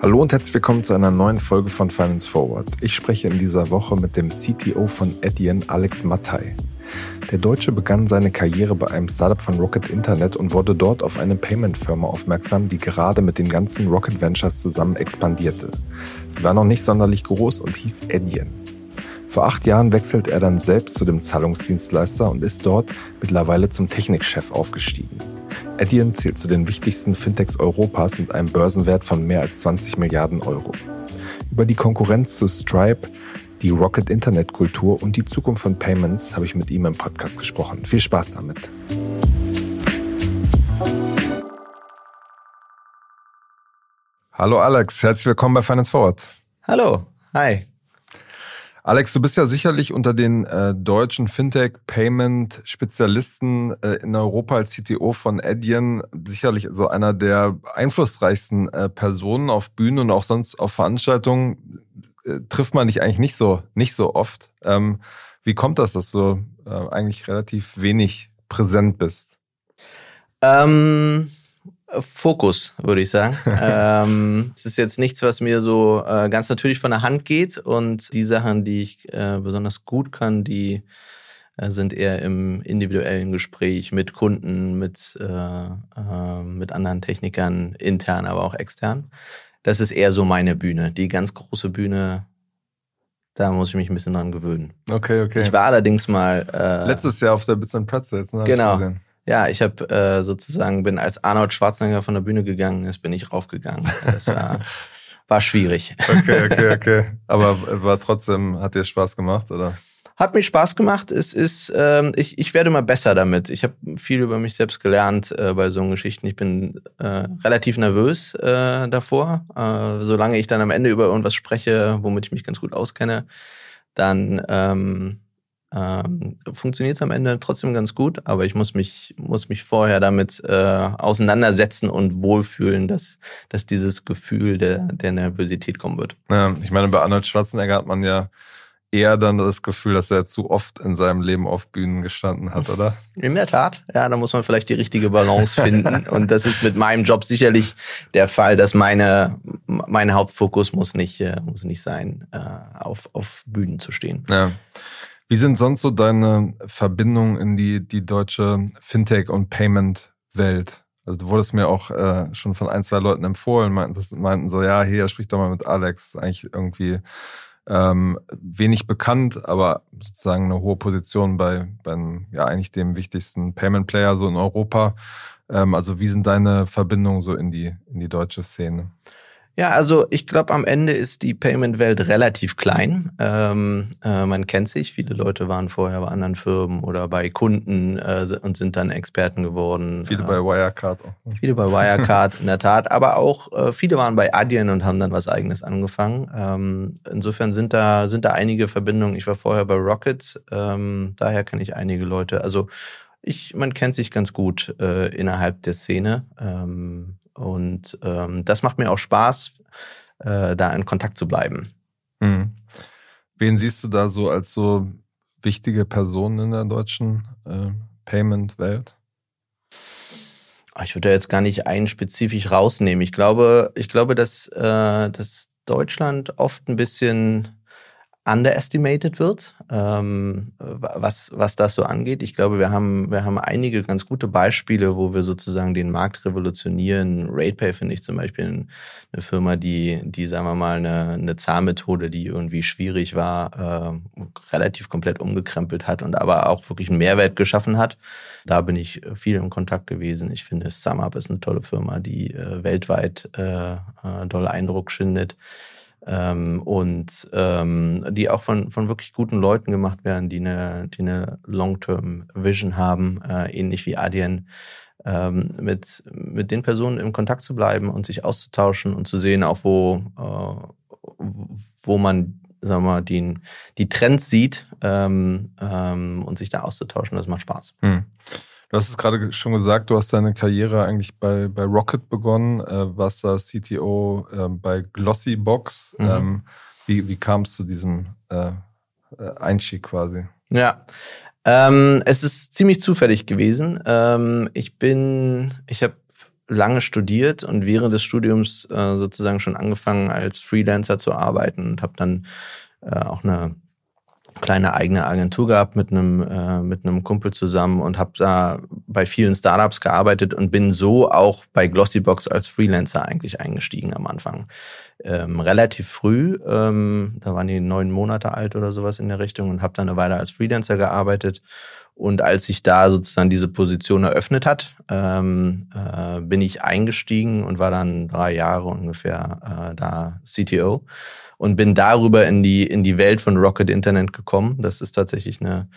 Hallo und herzlich willkommen zu einer neuen Folge von Finance Forward. Ich spreche in dieser Woche mit dem CTO von Adyen, Alex Mattei. Der Deutsche begann seine Karriere bei einem Startup von Rocket Internet und wurde dort auf eine Payment-Firma aufmerksam, die gerade mit den ganzen Rocket Ventures zusammen expandierte. Die war noch nicht sonderlich groß und hieß Adyen. Vor acht Jahren wechselt er dann selbst zu dem Zahlungsdienstleister und ist dort mittlerweile zum Technikchef aufgestiegen. Adyen zählt zu den wichtigsten Fintechs Europas mit einem Börsenwert von mehr als 20 Milliarden Euro. Über die Konkurrenz zu Stripe, die Rocket Internetkultur und die Zukunft von Payments habe ich mit ihm im Podcast gesprochen. Viel Spaß damit. Hallo Alex, herzlich willkommen bei Finance Forward. Hallo, hi. Alex, du bist ja sicherlich unter den äh, deutschen Fintech-Payment-Spezialisten äh, in Europa als CTO von Adyen sicherlich so einer der einflussreichsten äh, Personen auf Bühnen und auch sonst auf Veranstaltungen. Äh, trifft man dich eigentlich nicht so, nicht so oft. Ähm, wie kommt das, dass du äh, eigentlich relativ wenig präsent bist? Ähm, Fokus, würde ich sagen. ähm, es ist jetzt nichts, was mir so äh, ganz natürlich von der Hand geht. Und die Sachen, die ich äh, besonders gut kann, die äh, sind eher im individuellen Gespräch mit Kunden, mit, äh, äh, mit anderen Technikern, intern, aber auch extern. Das ist eher so meine Bühne. Die ganz große Bühne, da muss ich mich ein bisschen dran gewöhnen. Okay, okay. Ich war allerdings mal. Äh, Letztes Jahr auf der Bits and Pretzels, ne? Genau. Ja, ich habe äh, sozusagen bin als Arnold Schwarzenegger von der Bühne gegangen, jetzt bin ich raufgegangen. Das war, war schwierig. Okay, okay, okay. Aber war trotzdem, hat dir Spaß gemacht, oder? Hat mich Spaß gemacht. Es ist, ähm, ich, ich werde mal besser damit. Ich habe viel über mich selbst gelernt äh, bei so Geschichten. Ich bin äh, relativ nervös äh, davor. Äh, solange ich dann am Ende über irgendwas spreche, womit ich mich ganz gut auskenne, dann ähm, ähm, funktioniert es am Ende trotzdem ganz gut, aber ich muss mich, muss mich vorher damit äh, auseinandersetzen und wohlfühlen, dass, dass dieses Gefühl der, der Nervosität kommen wird. Ja, ich meine, bei Arnold Schwarzenegger hat man ja eher dann das Gefühl, dass er zu oft in seinem Leben auf Bühnen gestanden hat, oder? In der Tat, ja, da muss man vielleicht die richtige Balance finden. und das ist mit meinem Job sicherlich der Fall, dass meine, mein Hauptfokus muss nicht, äh, muss nicht sein, äh, auf, auf Bühnen zu stehen. Ja. Wie sind sonst so deine Verbindungen in die, die deutsche Fintech- und Payment-Welt? Also du wurdest mir auch äh, schon von ein, zwei Leuten empfohlen, meinten, meinten so, ja, hier, sprich doch mal mit Alex. Eigentlich irgendwie ähm, wenig bekannt, aber sozusagen eine hohe Position bei, bei ja, eigentlich dem wichtigsten Payment-Player so in Europa. Ähm, also wie sind deine Verbindungen so in die, in die deutsche Szene? Ja, also ich glaube, am Ende ist die Payment-Welt relativ klein. Ähm, äh, man kennt sich. Viele Leute waren vorher bei anderen Firmen oder bei Kunden äh, und sind dann Experten geworden. Viele äh, bei Wirecard auch. Viele bei Wirecard, in der Tat. Aber auch äh, viele waren bei Adyen und haben dann was Eigenes angefangen. Ähm, insofern sind da, sind da einige Verbindungen. Ich war vorher bei Rocket, ähm, daher kenne ich einige Leute. Also ich, man kennt sich ganz gut äh, innerhalb der Szene. Ähm, und ähm, das macht mir auch Spaß, äh, da in Kontakt zu bleiben. Mhm. Wen siehst du da so als so wichtige Personen in der deutschen äh, Payment-Welt? Ah, ich würde da jetzt gar nicht einen spezifisch rausnehmen. Ich glaube, ich glaube, dass, äh, dass Deutschland oft ein bisschen underestimated wird, ähm, was, was das so angeht. Ich glaube, wir haben, wir haben einige ganz gute Beispiele, wo wir sozusagen den Markt revolutionieren. RatePay finde ich zum Beispiel eine Firma, die, die sagen wir mal, eine, eine Zahlmethode, die irgendwie schwierig war, äh, relativ komplett umgekrempelt hat und aber auch wirklich einen Mehrwert geschaffen hat. Da bin ich viel im Kontakt gewesen. Ich finde, SumUp ist eine tolle Firma, die äh, weltweit äh, äh, dolle Eindruck schindet ähm, und ähm, die auch von, von wirklich guten Leuten gemacht werden, die eine, die eine Long-Term-Vision haben, äh, ähnlich wie Adyen, ähm, mit, mit den Personen im Kontakt zu bleiben und sich auszutauschen und zu sehen, auch wo, äh, wo man sagen wir die, die Trends sieht ähm, ähm, und sich da auszutauschen. Das macht Spaß. Hm. Du hast es gerade schon gesagt, du hast deine Karriere eigentlich bei, bei Rocket begonnen, äh, warst da CTO äh, bei Glossybox. Mhm. Ähm, wie, wie kam es zu diesem äh, äh, Einstieg quasi? Ja, Ähm, es ist ziemlich zufällig gewesen. Ähm, ich bin, ich habe lange studiert und während des Studiums äh, sozusagen schon angefangen als Freelancer zu arbeiten und habe dann äh, auch eine kleine eigene Agentur gehabt mit einem äh, mit einem Kumpel zusammen und habe da bei vielen Startups gearbeitet und bin so auch bei Glossybox als Freelancer eigentlich eingestiegen am Anfang. Ähm, relativ früh, ähm, da waren die neun Monate alt oder sowas in der Richtung und habe dann eine Weile als Freelancer gearbeitet und als sich da sozusagen diese Position eröffnet hat, ähm, äh, bin ich eingestiegen und war dann drei Jahre ungefähr äh, da CTO und bin darüber in die, in die Welt von Rocket Internet gekommen. Das ist tatsächlich eine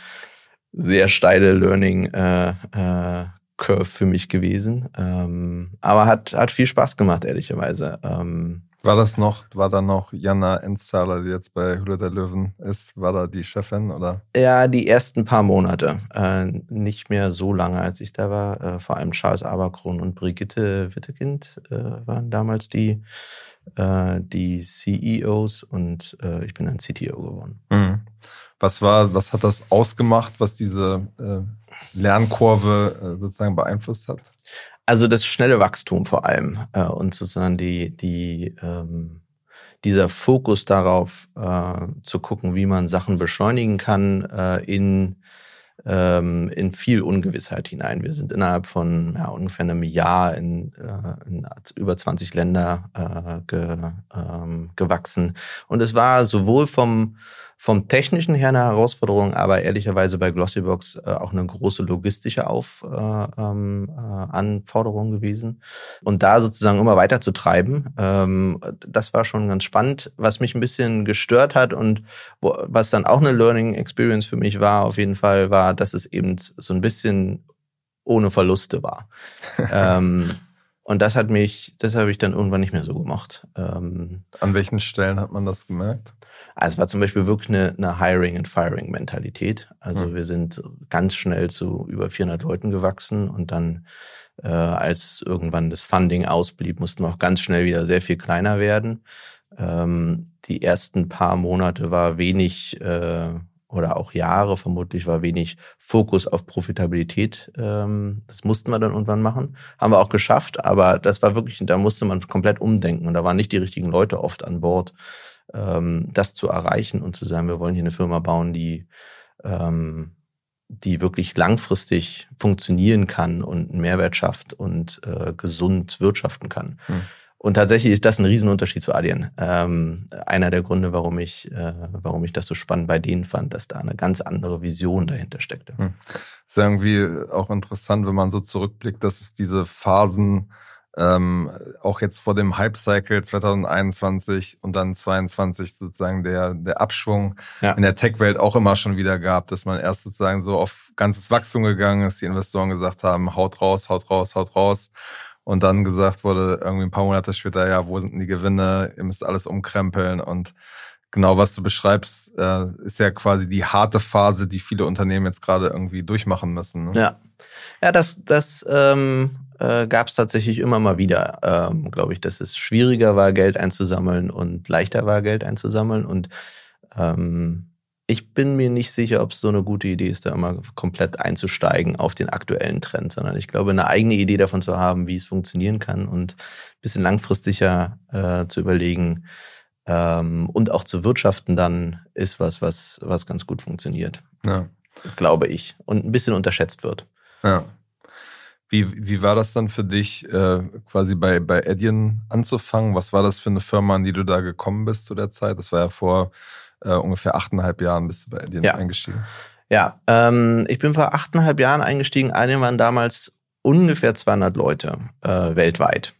sehr steile Learning äh, äh, Curve für mich gewesen. Ähm, aber hat, hat viel Spaß gemacht, ehrlicherweise. Ähm, war das noch, war da noch Jana Enstahler, die jetzt bei Hülle der Löwen ist, war da die Chefin oder? Ja, die ersten paar Monate. Äh, nicht mehr so lange, als ich da war. Äh, vor allem Charles Aberkron und Brigitte Wittekind äh, waren damals die, äh, die CEOs und äh, ich bin ein CTO geworden. Mhm. Was war, was hat das ausgemacht, was diese äh, Lernkurve sozusagen beeinflusst hat? Also das schnelle Wachstum vor allem äh, und sozusagen die, die, ähm, dieser Fokus darauf äh, zu gucken, wie man Sachen beschleunigen kann äh, in, ähm, in viel Ungewissheit hinein. Wir sind innerhalb von ja, ungefähr einem Jahr in, äh, in über 20 Länder äh, ge, ähm, gewachsen. Und es war sowohl vom vom technischen her eine Herausforderung, aber ehrlicherweise bei Glossybox äh, auch eine große logistische Auf, äh, ähm, äh, Anforderung gewesen. Und da sozusagen immer weiter zu treiben, ähm, das war schon ganz spannend. Was mich ein bisschen gestört hat und wo, was dann auch eine Learning Experience für mich war, auf jeden Fall, war, dass es eben so ein bisschen ohne Verluste war. ähm, und das hat mich, das habe ich dann irgendwann nicht mehr so gemacht. Ähm, An welchen Stellen hat man das gemerkt? Also es war zum Beispiel wirklich eine, eine Hiring- and Firing-Mentalität. Also mhm. wir sind ganz schnell zu über 400 Leuten gewachsen und dann, äh, als irgendwann das Funding ausblieb, mussten wir auch ganz schnell wieder sehr viel kleiner werden. Ähm, die ersten paar Monate war wenig äh, oder auch Jahre vermutlich war wenig Fokus auf Profitabilität. Ähm, das mussten wir dann irgendwann machen. Haben wir auch geschafft, aber das war wirklich, da musste man komplett umdenken und da waren nicht die richtigen Leute oft an Bord ähm, das zu erreichen und zu sagen, wir wollen hier eine Firma bauen, die, ähm, die wirklich langfristig funktionieren kann und einen Mehrwert schafft und äh, gesund wirtschaften kann. Hm. Und tatsächlich ist das ein Riesenunterschied zu Adyen. Ähm, einer der Gründe, warum ich, äh, warum ich das so spannend bei denen fand, dass da eine ganz andere Vision dahinter steckte. Hm. Ist irgendwie auch interessant, wenn man so zurückblickt, dass es diese Phasen ähm, auch jetzt vor dem Hype-Cycle 2021 und dann 22 sozusagen der, der Abschwung ja. in der Tech-Welt auch immer schon wieder gab, dass man erst sozusagen so auf ganzes Wachstum gegangen ist, die Investoren gesagt haben, haut raus, haut raus, haut raus. Und dann gesagt wurde, irgendwie ein paar Monate später, ja, wo sind denn die Gewinne? Ihr müsst alles umkrempeln. Und genau was du beschreibst, äh, ist ja quasi die harte Phase, die viele Unternehmen jetzt gerade irgendwie durchmachen müssen. Ne? Ja. Ja, das, das ähm, äh, gab es tatsächlich immer mal wieder, ähm, glaube ich, dass es schwieriger war, Geld einzusammeln und leichter war, Geld einzusammeln. Und ähm, ich bin mir nicht sicher, ob es so eine gute Idee ist, da immer komplett einzusteigen auf den aktuellen Trend, sondern ich glaube, eine eigene Idee davon zu haben, wie es funktionieren kann und ein bisschen langfristiger äh, zu überlegen ähm, und auch zu wirtschaften dann ist was, was, was ganz gut funktioniert. Ja. Glaube ich. Und ein bisschen unterschätzt wird. Ja. Wie, wie war das dann für dich, äh, quasi bei, bei Adyen anzufangen? Was war das für eine Firma, an die du da gekommen bist zu der Zeit? Das war ja vor äh, ungefähr achteinhalb Jahren bist du bei Adyen ja. eingestiegen. Ja, ähm, ich bin vor achteinhalb Jahren eingestiegen. Adyen waren damals ungefähr 200 Leute äh, weltweit.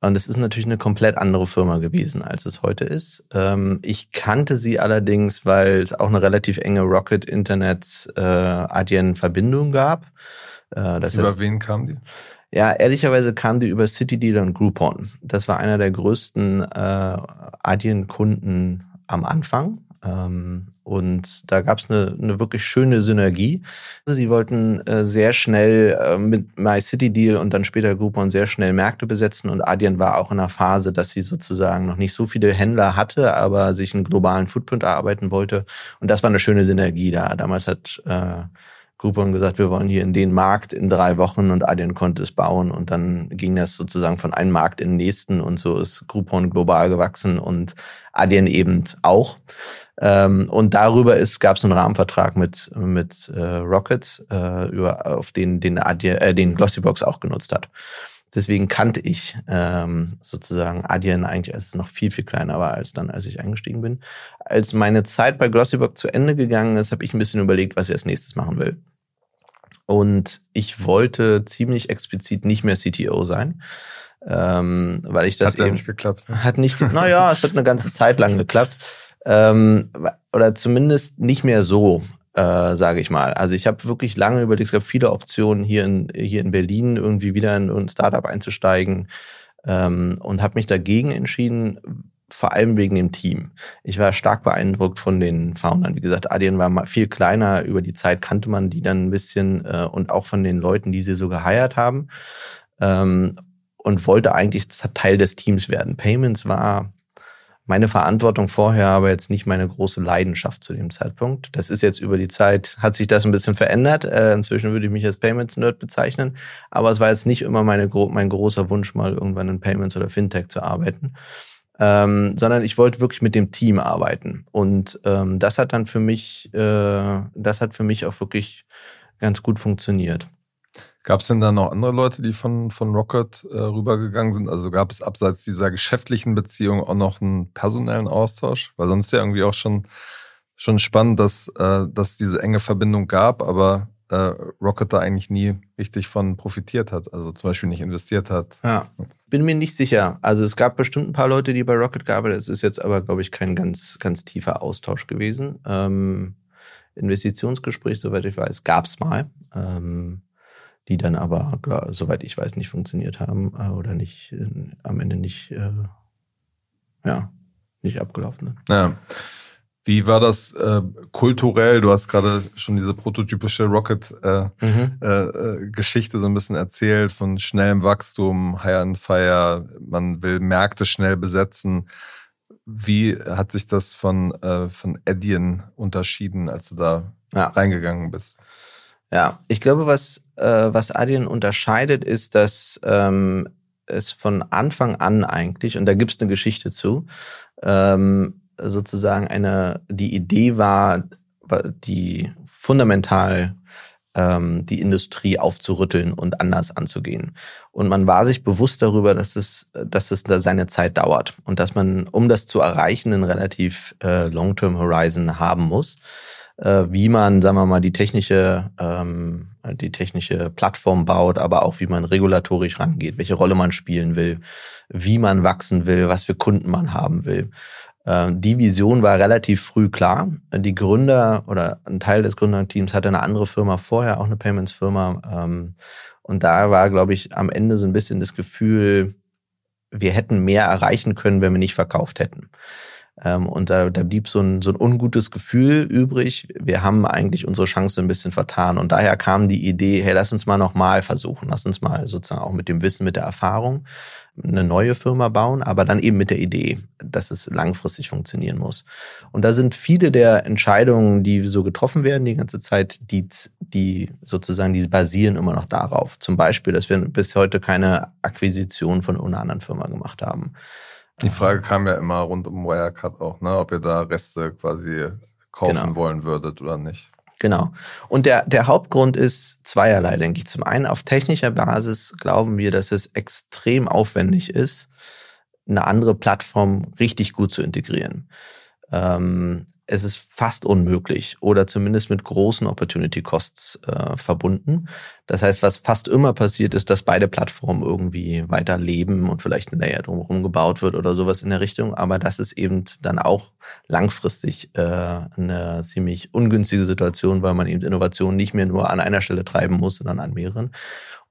Und es ist natürlich eine komplett andere Firma gewesen, als es heute ist. Ähm, ich kannte sie allerdings, weil es auch eine relativ enge Rocket Internet äh, Adyen Verbindung gab. Äh, das über heißt, wen kam die? Ja, ehrlicherweise kam die über CityDealer und Groupon. Das war einer der größten äh, Adyen-Kunden am Anfang. Ähm, und da gab es eine, eine wirklich schöne Synergie. Sie wollten äh, sehr schnell äh, mit MyCityDeal und dann später Groupon sehr schnell Märkte besetzen. Und Adyen war auch in einer Phase, dass sie sozusagen noch nicht so viele Händler hatte, aber sich einen globalen Footprint erarbeiten wollte. Und das war eine schöne Synergie da. Damals hat äh, Groupon gesagt, wir wollen hier in den Markt in drei Wochen und Adyen konnte es bauen und dann ging das sozusagen von einem Markt in den nächsten und so ist Groupon global gewachsen und Adyen eben auch. Ähm, und darüber ist gab es einen Rahmenvertrag mit mit äh, Rocket, äh, über auf den den Adyen, äh, den Glossybox auch genutzt hat. Deswegen kannte ich ähm, sozusagen Adyen eigentlich, als es noch viel, viel kleiner war, als dann, als ich eingestiegen bin. Als meine Zeit bei Glossybox zu Ende gegangen ist, habe ich ein bisschen überlegt, was ich als nächstes machen will. Und ich wollte ziemlich explizit nicht mehr CTO sein. Ähm, weil ich das hat eben, nicht geklappt. Hat nicht, naja, es hat eine ganze Zeit lang geklappt. Ähm, oder zumindest nicht mehr so äh, sage ich mal. Also ich habe wirklich lange überlegt, es gab viele Optionen hier in, hier in Berlin irgendwie wieder in ein Startup einzusteigen ähm, und habe mich dagegen entschieden, vor allem wegen dem Team. Ich war stark beeindruckt von den Foundern. Wie gesagt, Adyen war viel kleiner. Über die Zeit kannte man die dann ein bisschen äh, und auch von den Leuten, die sie so geheiert haben. Ähm, und wollte eigentlich Teil des Teams werden. Payments war meine Verantwortung vorher, aber jetzt nicht meine große Leidenschaft zu dem Zeitpunkt. Das ist jetzt über die Zeit, hat sich das ein bisschen verändert. Äh, inzwischen würde ich mich als Payments-Nerd bezeichnen. Aber es war jetzt nicht immer meine, mein großer Wunsch, mal irgendwann in Payments oder Fintech zu arbeiten. Ähm, sondern ich wollte wirklich mit dem Team arbeiten. Und ähm, das hat dann für mich, äh, das hat für mich auch wirklich ganz gut funktioniert. Gab es denn da noch andere Leute, die von, von Rocket äh, rübergegangen sind? Also gab es abseits dieser geschäftlichen Beziehung auch noch einen personellen Austausch? Weil sonst ja irgendwie auch schon, schon spannend, dass, äh, dass diese enge Verbindung gab, aber äh, Rocket da eigentlich nie richtig von profitiert hat, also zum Beispiel nicht investiert hat. Ja, bin mir nicht sicher. Also es gab bestimmt ein paar Leute, die bei Rocket gearbeitet haben. Es ist jetzt aber, glaube ich, kein ganz, ganz tiefer Austausch gewesen. Ähm, Investitionsgespräch, soweit ich weiß, gab es mal. Ähm, die dann aber, klar, soweit ich weiß, nicht funktioniert haben äh, oder nicht äh, am Ende nicht, äh, ja, nicht abgelaufen sind. Ja. Wie war das äh, kulturell? Du hast gerade schon diese prototypische Rocket-Geschichte äh, mhm. äh, so ein bisschen erzählt von schnellem Wachstum, High and Fire, man will Märkte schnell besetzen. Wie hat sich das von, äh, von Adyen unterschieden, als du da ja. reingegangen bist? Ja, ich glaube, was, äh, was Adyen unterscheidet, ist, dass ähm, es von Anfang an eigentlich, und da gibt es eine Geschichte zu, ähm, sozusagen eine, die Idee war, die fundamental ähm, die Industrie aufzurütteln und anders anzugehen. Und man war sich bewusst darüber, dass es, dass es da seine Zeit dauert und dass man, um das zu erreichen, einen relativ äh, Long-Term Horizon haben muss äh, wie man, sagen wir mal, die technische, ähm, die technische Plattform baut, aber auch wie man regulatorisch rangeht, welche Rolle man spielen will, wie man wachsen will, was für Kunden man haben will. Äh, die Vision war relativ früh klar. Die Gründer oder ein Teil des Gründerteams hatte eine andere Firma vorher, auch eine Payments-Firma. Ähm, und da war, glaube ich, am Ende so ein bisschen das Gefühl, wir hätten mehr erreichen können, wenn wir nicht verkauft hätten. Ähm, und da, da blieb so ein, so ein ungutes Gefühl übrig. Wir haben eigentlich unsere Chance ein bisschen vertan. Und daher kam die Idee, hey, lass uns mal nochmal versuchen. Lass uns mal sozusagen auch mit dem Wissen, mit der Erfahrung eine neue Firma bauen, aber dann eben mit der Idee, dass es langfristig funktionieren muss. Und da sind viele der Entscheidungen, die so getroffen werden die ganze Zeit, die, die sozusagen, die basieren immer noch darauf. Zum Beispiel, dass wir bis heute keine Akquisition von einer anderen Firma gemacht haben. Die Frage kam ja immer rund um Wirecard auch, ne? ob ihr da Reste quasi kaufen genau. wollen würdet oder nicht. Genau. Und der, der Hauptgrund ist zweierlei, denke ich. Zum einen auf technischer Basis glauben wir, dass es extrem aufwendig ist, eine andere Plattform richtig gut zu integrieren. Ähm, es ist fast unmöglich oder zumindest mit großen Opportunity Costs äh, verbunden. Das heißt, was fast immer passiert ist, dass beide Plattformen irgendwie weiter leben und vielleicht ein Layer drumherum gebaut wird oder sowas in der Richtung. Aber das ist eben dann auch langfristig äh, eine ziemlich ungünstige Situation, weil man eben Innovation nicht mehr nur an einer Stelle treiben muss, sondern an mehreren.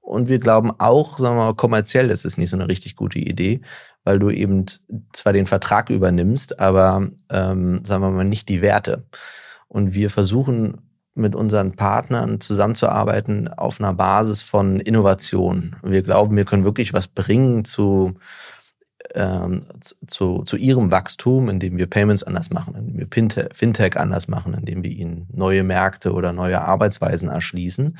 Und wir glauben auch, sagen wir mal, kommerziell ist es nicht so eine richtig gute Idee, weil du eben zwar den Vertrag übernimmst, aber ähm, sagen wir mal nicht die Werte. Und wir versuchen mit unseren Partnern zusammenzuarbeiten auf einer Basis von Innovation. Wir glauben, wir können wirklich was bringen zu ähm, zu, zu ihrem Wachstum, indem wir Payments anders machen, indem wir Fintech anders machen, indem wir ihnen neue Märkte oder neue Arbeitsweisen erschließen.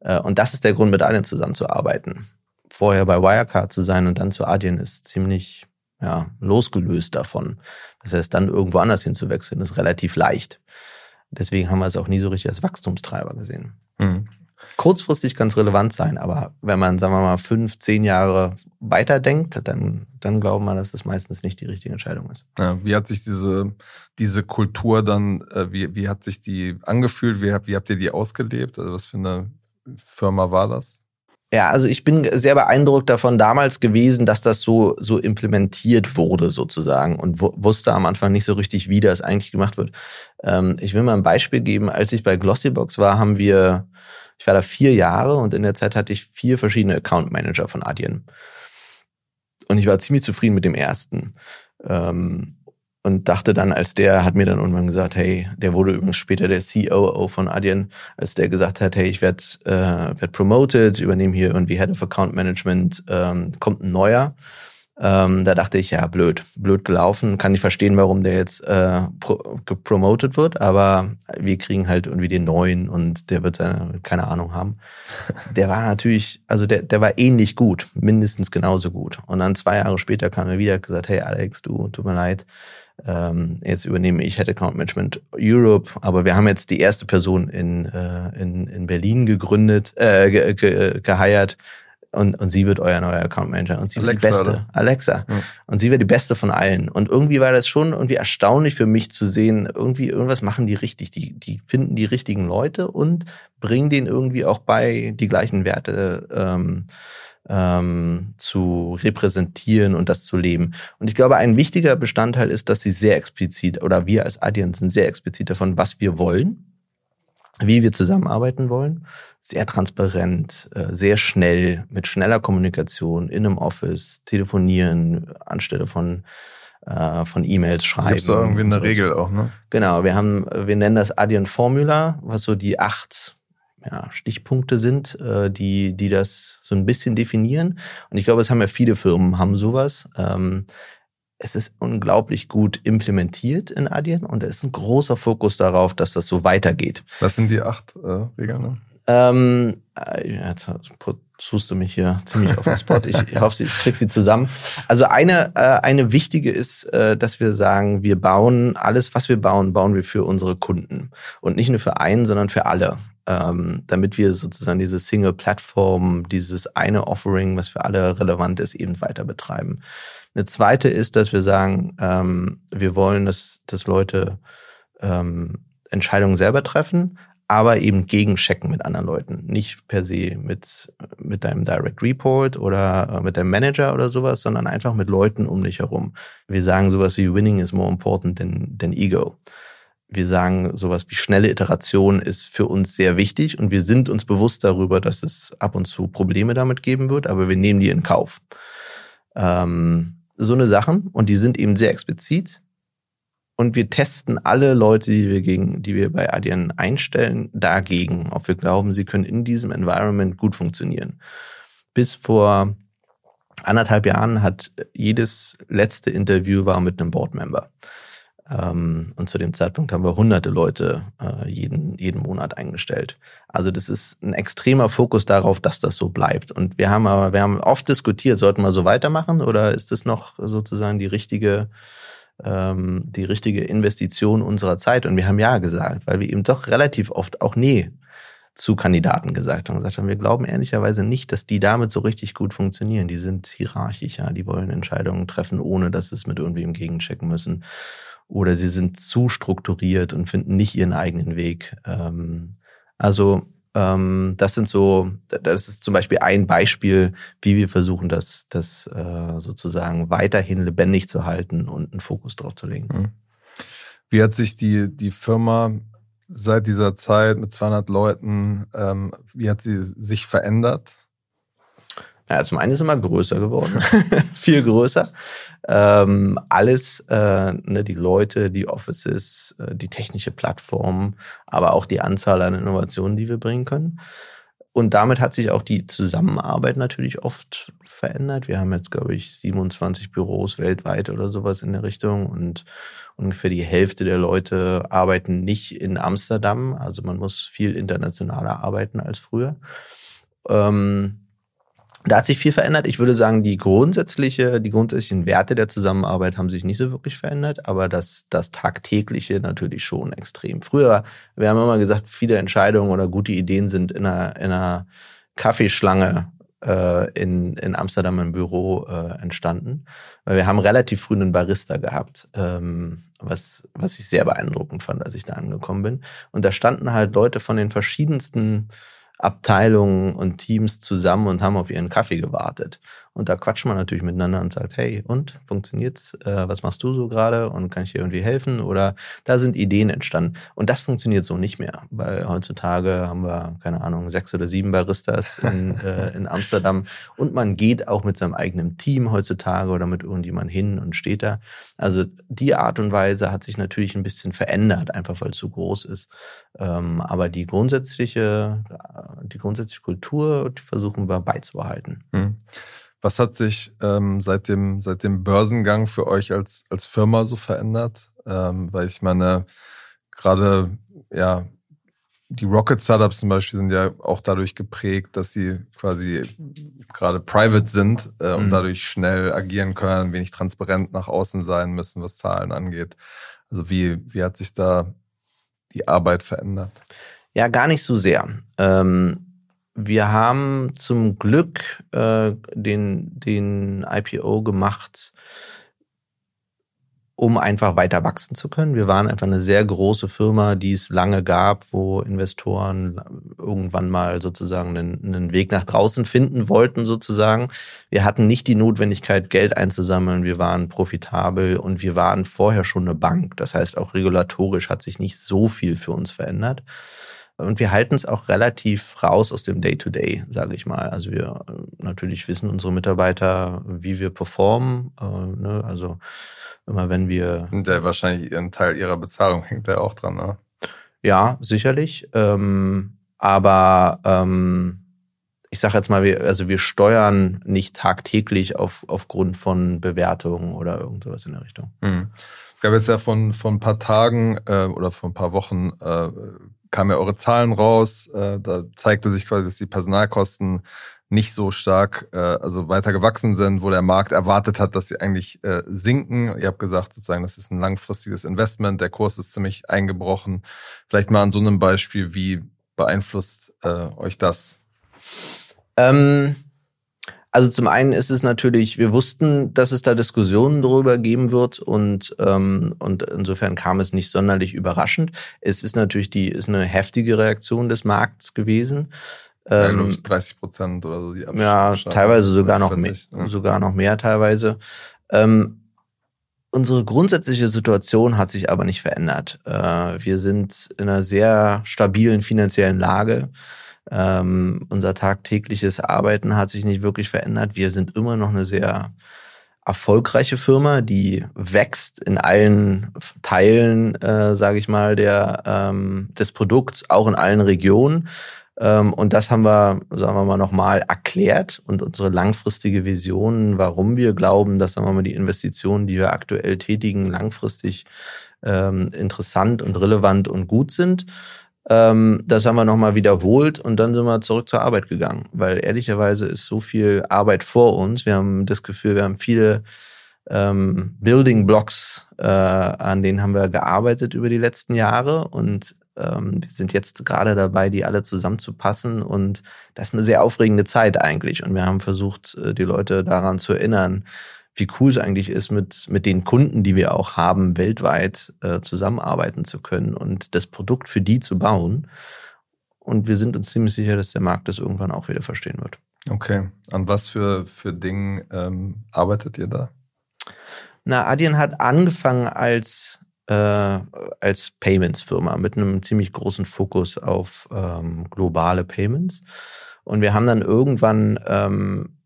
Äh, und das ist der Grund, mit allen zusammenzuarbeiten. Vorher bei Wirecard zu sein und dann zu Adyen ist ziemlich ja, losgelöst davon. Das heißt, dann irgendwo anders hinzuwechseln, ist relativ leicht. Deswegen haben wir es auch nie so richtig als Wachstumstreiber gesehen. Mhm. Kurzfristig kann es relevant sein, aber wenn man, sagen wir mal, fünf, zehn Jahre weiterdenkt, dann, dann glauben wir, dass das meistens nicht die richtige Entscheidung ist. Ja, wie hat sich diese, diese Kultur dann, äh, wie, wie hat sich die angefühlt? Wie, wie habt ihr die ausgelebt? Also was für eine Firma war das? Ja, also ich bin sehr beeindruckt davon damals gewesen, dass das so, so implementiert wurde sozusagen und wusste am Anfang nicht so richtig, wie das eigentlich gemacht wird. Ähm, ich will mal ein Beispiel geben. Als ich bei Glossybox war, haben wir, ich war da vier Jahre und in der Zeit hatte ich vier verschiedene Account Manager von Adyen. Und ich war ziemlich zufrieden mit dem ersten. Ähm, und dachte dann, als der hat mir dann irgendwann gesagt, hey, der wurde übrigens später der COO von Adyen, als der gesagt hat, hey, ich werde äh, werd promoted, übernehme hier irgendwie Head of Account Management, ähm, kommt ein neuer. Ähm, da dachte ich, ja, blöd, blöd gelaufen. Kann ich verstehen, warum der jetzt äh, pro gepromotet wird, aber wir kriegen halt irgendwie den neuen und der wird seine, keine Ahnung haben. Der war natürlich, also der, der war ähnlich gut, mindestens genauso gut. Und dann zwei Jahre später kam er wieder und gesagt, hey Alex, du, tut mir leid, ähm, jetzt übernehme ich Head Account Management Europe, aber wir haben jetzt die erste Person in, äh, in, in Berlin gegründet, äh, ge, ge, geheiert und, und sie wird euer neuer Account Manager und sie Alexa, wird die beste. Oder? Alexa. Ja. Und sie wird die beste von allen. Und irgendwie war das schon irgendwie erstaunlich für mich zu sehen, irgendwie irgendwas machen die richtig. Die, die finden die richtigen Leute und bringen denen irgendwie auch bei, die gleichen Werte ähm, ähm, zu repräsentieren und das zu leben. Und ich glaube, ein wichtiger Bestandteil ist, dass sie sehr explizit oder wir als Adyen sind sehr explizit davon, was wir wollen, wie wir zusammenarbeiten wollen. Sehr transparent, äh, sehr schnell, mit schneller Kommunikation in einem Office, telefonieren anstelle von äh, von E-Mails schreiben. Gibt es da irgendwie eine Regel auch, ne? Genau, wir haben, wir nennen das Adyen Formula, was so die acht ja, Stichpunkte sind, äh, die, die das so ein bisschen definieren. Und ich glaube, es haben ja viele Firmen, haben sowas. Ähm, es ist unglaublich gut implementiert in Adyen und es ist ein großer Fokus darauf, dass das so weitergeht. Was sind die acht äh, Regeln? Ne? Ähm, äh, jetzt tust du mich hier ziemlich auf den Spot. Ich, ich hoffe, ich krieg sie zusammen. Also eine, äh, eine wichtige ist, äh, dass wir sagen, wir bauen alles, was wir bauen, bauen wir für unsere Kunden. Und nicht nur für einen, sondern für alle ähm, damit wir sozusagen diese Single-Plattform, dieses eine Offering, was für alle relevant ist, eben weiter betreiben. Eine zweite ist, dass wir sagen, ähm, wir wollen, dass, dass Leute ähm, Entscheidungen selber treffen, aber eben gegenchecken mit anderen Leuten. Nicht per se mit, mit deinem Direct Report oder äh, mit deinem Manager oder sowas, sondern einfach mit Leuten um dich herum. Wir sagen sowas wie Winning is more important than, than ego wir sagen, sowas wie schnelle Iteration ist für uns sehr wichtig und wir sind uns bewusst darüber, dass es ab und zu Probleme damit geben wird, aber wir nehmen die in Kauf. Ähm, so eine Sachen und die sind eben sehr explizit und wir testen alle Leute, die wir gegen, die wir bei Adyen einstellen, dagegen, ob wir glauben, sie können in diesem Environment gut funktionieren. Bis vor anderthalb Jahren hat jedes letzte Interview war mit einem Boardmember. Ähm, und zu dem Zeitpunkt haben wir hunderte Leute äh, jeden, jeden Monat eingestellt. Also das ist ein extremer Fokus darauf, dass das so bleibt. Und wir haben aber, wir haben oft diskutiert, sollten wir so weitermachen oder ist das noch sozusagen die richtige, ähm, die richtige Investition unserer Zeit? Und wir haben ja gesagt, weil wir eben doch relativ oft auch nee zu Kandidaten gesagt haben. Gesagt haben, wir glauben ehrlicherweise nicht, dass die damit so richtig gut funktionieren. Die sind hierarchischer, die wollen Entscheidungen treffen, ohne dass es mit irgendwem gegenchecken müssen oder sie sind zu strukturiert und finden nicht ihren eigenen Weg. Ähm, also ähm, das sind so, das ist zum Beispiel ein Beispiel, wie wir versuchen, das, das äh, sozusagen weiterhin lebendig zu halten und einen Fokus drauf zu legen. Mhm. Wie hat sich die, die Firma seit dieser Zeit mit 200 Leuten, ähm, wie hat sie sich verändert? Ja, zum einen ist immer größer geworden, viel größer. Ähm, alles, äh, ne, die Leute, die Offices, äh, die technische Plattform, aber auch die Anzahl an Innovationen, die wir bringen können. und damit hat sich auch die Zusammenarbeit natürlich oft verändert. Wir haben jetzt, glaube ich, 27 Büros weltweit oder sowas in der Richtung und ungefähr die Hälfte der Leute arbeiten nicht in Amsterdam. Also man muss viel internationaler arbeiten als früher. Ähm, da hat sich viel verändert. Ich würde sagen, die grundsätzliche, die grundsätzlichen Werte der Zusammenarbeit haben sich nicht so wirklich verändert, aber das, das tagtägliche natürlich schon extrem. Früher, wir haben immer gesagt, viele Entscheidungen oder gute Ideen sind in einer, in einer Kaffeeschlange äh, in, in Amsterdam im Büro äh, entstanden. Weil wir haben relativ früh einen Barista gehabt, ähm, was, was ich sehr beeindruckend fand, als ich da angekommen bin. Und da standen halt Leute von den verschiedensten Abteilungen und Teams zusammen und haben auf ihren Kaffee gewartet. Und da quatscht man natürlich miteinander und sagt, hey, und funktioniert's? Äh, was machst du so gerade? Und kann ich dir irgendwie helfen? Oder da sind Ideen entstanden. Und das funktioniert so nicht mehr, weil heutzutage haben wir, keine Ahnung, sechs oder sieben Baristas in, äh, in Amsterdam. Und man geht auch mit seinem eigenen Team heutzutage oder mit irgendjemand hin und steht da. Also die Art und Weise hat sich natürlich ein bisschen verändert, einfach weil es so groß ist. Ähm, aber die grundsätzliche, die grundsätzliche Kultur, die versuchen wir beizubehalten. Hm. Was hat sich ähm, seit, dem, seit dem Börsengang für euch als, als Firma so verändert? Ähm, weil ich meine, gerade ja, die Rocket Startups zum Beispiel sind ja auch dadurch geprägt, dass sie quasi gerade private sind äh, und mhm. dadurch schnell agieren können, wenig transparent nach außen sein müssen, was Zahlen angeht. Also wie, wie hat sich da die Arbeit verändert? Ja, gar nicht so sehr. Ähm, wir haben zum Glück äh, den, den IPO gemacht, um einfach weiter wachsen zu können. Wir waren einfach eine sehr große Firma, die es lange gab, wo Investoren irgendwann mal sozusagen einen, einen, Weg nach draußen finden wollten, sozusagen. Wir hatten nicht die Notwendigkeit, Geld einzusammeln. Wir waren profitabel und wir waren vorher schon eine Bank. Das heißt, auch regulatorisch hat sich nicht so viel für uns verändert. Und wir halten es auch relativ raus aus dem Day-to-Day, sage ich mal. Also wir äh, natürlich wissen unsere Mitarbeiter, wie wir performen. Äh, ne? Also immer wenn wir. Und der wahrscheinlich ein Teil ihrer Bezahlung hängt da auch dran, ne? Ja, sicherlich. Ähm, aber ähm, ich sage jetzt mal, wir, also wir steuern nicht tagtäglich auf, aufgrund von Bewertungen oder irgendwas in der Richtung. Mhm. Es gab jetzt ja von, von ein paar Tagen äh, oder vor ein paar Wochen äh, kamen ja eure Zahlen raus. Äh, da zeigte sich quasi, dass die Personalkosten nicht so stark, äh, also weiter gewachsen sind, wo der Markt erwartet hat, dass sie eigentlich äh, sinken. Ihr habt gesagt, sozusagen, das ist ein langfristiges Investment. Der Kurs ist ziemlich eingebrochen. Vielleicht mal an so einem Beispiel, wie beeinflusst äh, euch das? Ähm, also zum einen ist es natürlich, wir wussten, dass es da Diskussionen darüber geben wird und, ähm, und insofern kam es nicht sonderlich überraschend. Es ist natürlich die, ist eine heftige Reaktion des Markts gewesen. Ja, ähm, 30 Prozent oder so. Die ja, teilweise sogar noch mehr, ja. sogar noch mehr teilweise. Ähm, unsere grundsätzliche Situation hat sich aber nicht verändert. Äh, wir sind in einer sehr stabilen finanziellen Lage. Ähm, unser tagtägliches Arbeiten hat sich nicht wirklich verändert. Wir sind immer noch eine sehr erfolgreiche Firma, die wächst in allen Teilen, äh, sage ich mal, der, ähm, des Produkts, auch in allen Regionen. Ähm, und das haben wir, sagen wir mal, nochmal erklärt und unsere langfristige Vision, warum wir glauben, dass, sagen wir mal, die Investitionen, die wir aktuell tätigen, langfristig ähm, interessant und relevant und gut sind. Ähm, das haben wir nochmal wiederholt und dann sind wir zurück zur Arbeit gegangen, weil ehrlicherweise ist so viel Arbeit vor uns. Wir haben das Gefühl, wir haben viele ähm, Building Blocks, äh, an denen haben wir gearbeitet über die letzten Jahre und ähm, wir sind jetzt gerade dabei, die alle zusammenzupassen und das ist eine sehr aufregende Zeit eigentlich und wir haben versucht, äh, die Leute daran zu erinnern, wie cool es eigentlich ist, mit, mit den Kunden, die wir auch haben, weltweit äh, zusammenarbeiten zu können und das Produkt für die zu bauen. Und wir sind uns ziemlich sicher, dass der Markt das irgendwann auch wieder verstehen wird. Okay. An was für, für Dingen ähm, arbeitet ihr da? Na, Adyen hat angefangen als, äh, als Payments-Firma mit einem ziemlich großen Fokus auf ähm, globale Payments. Und wir haben dann irgendwann ähm,